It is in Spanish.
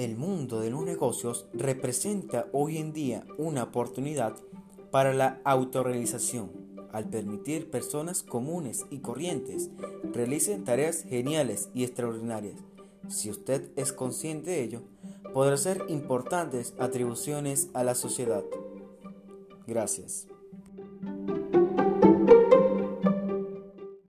El mundo de los negocios representa hoy en día una oportunidad para la autorrealización, al permitir personas comunes y corrientes realicen tareas geniales y extraordinarias. Si usted es consciente de ello, podrá hacer importantes atribuciones a la sociedad. Gracias.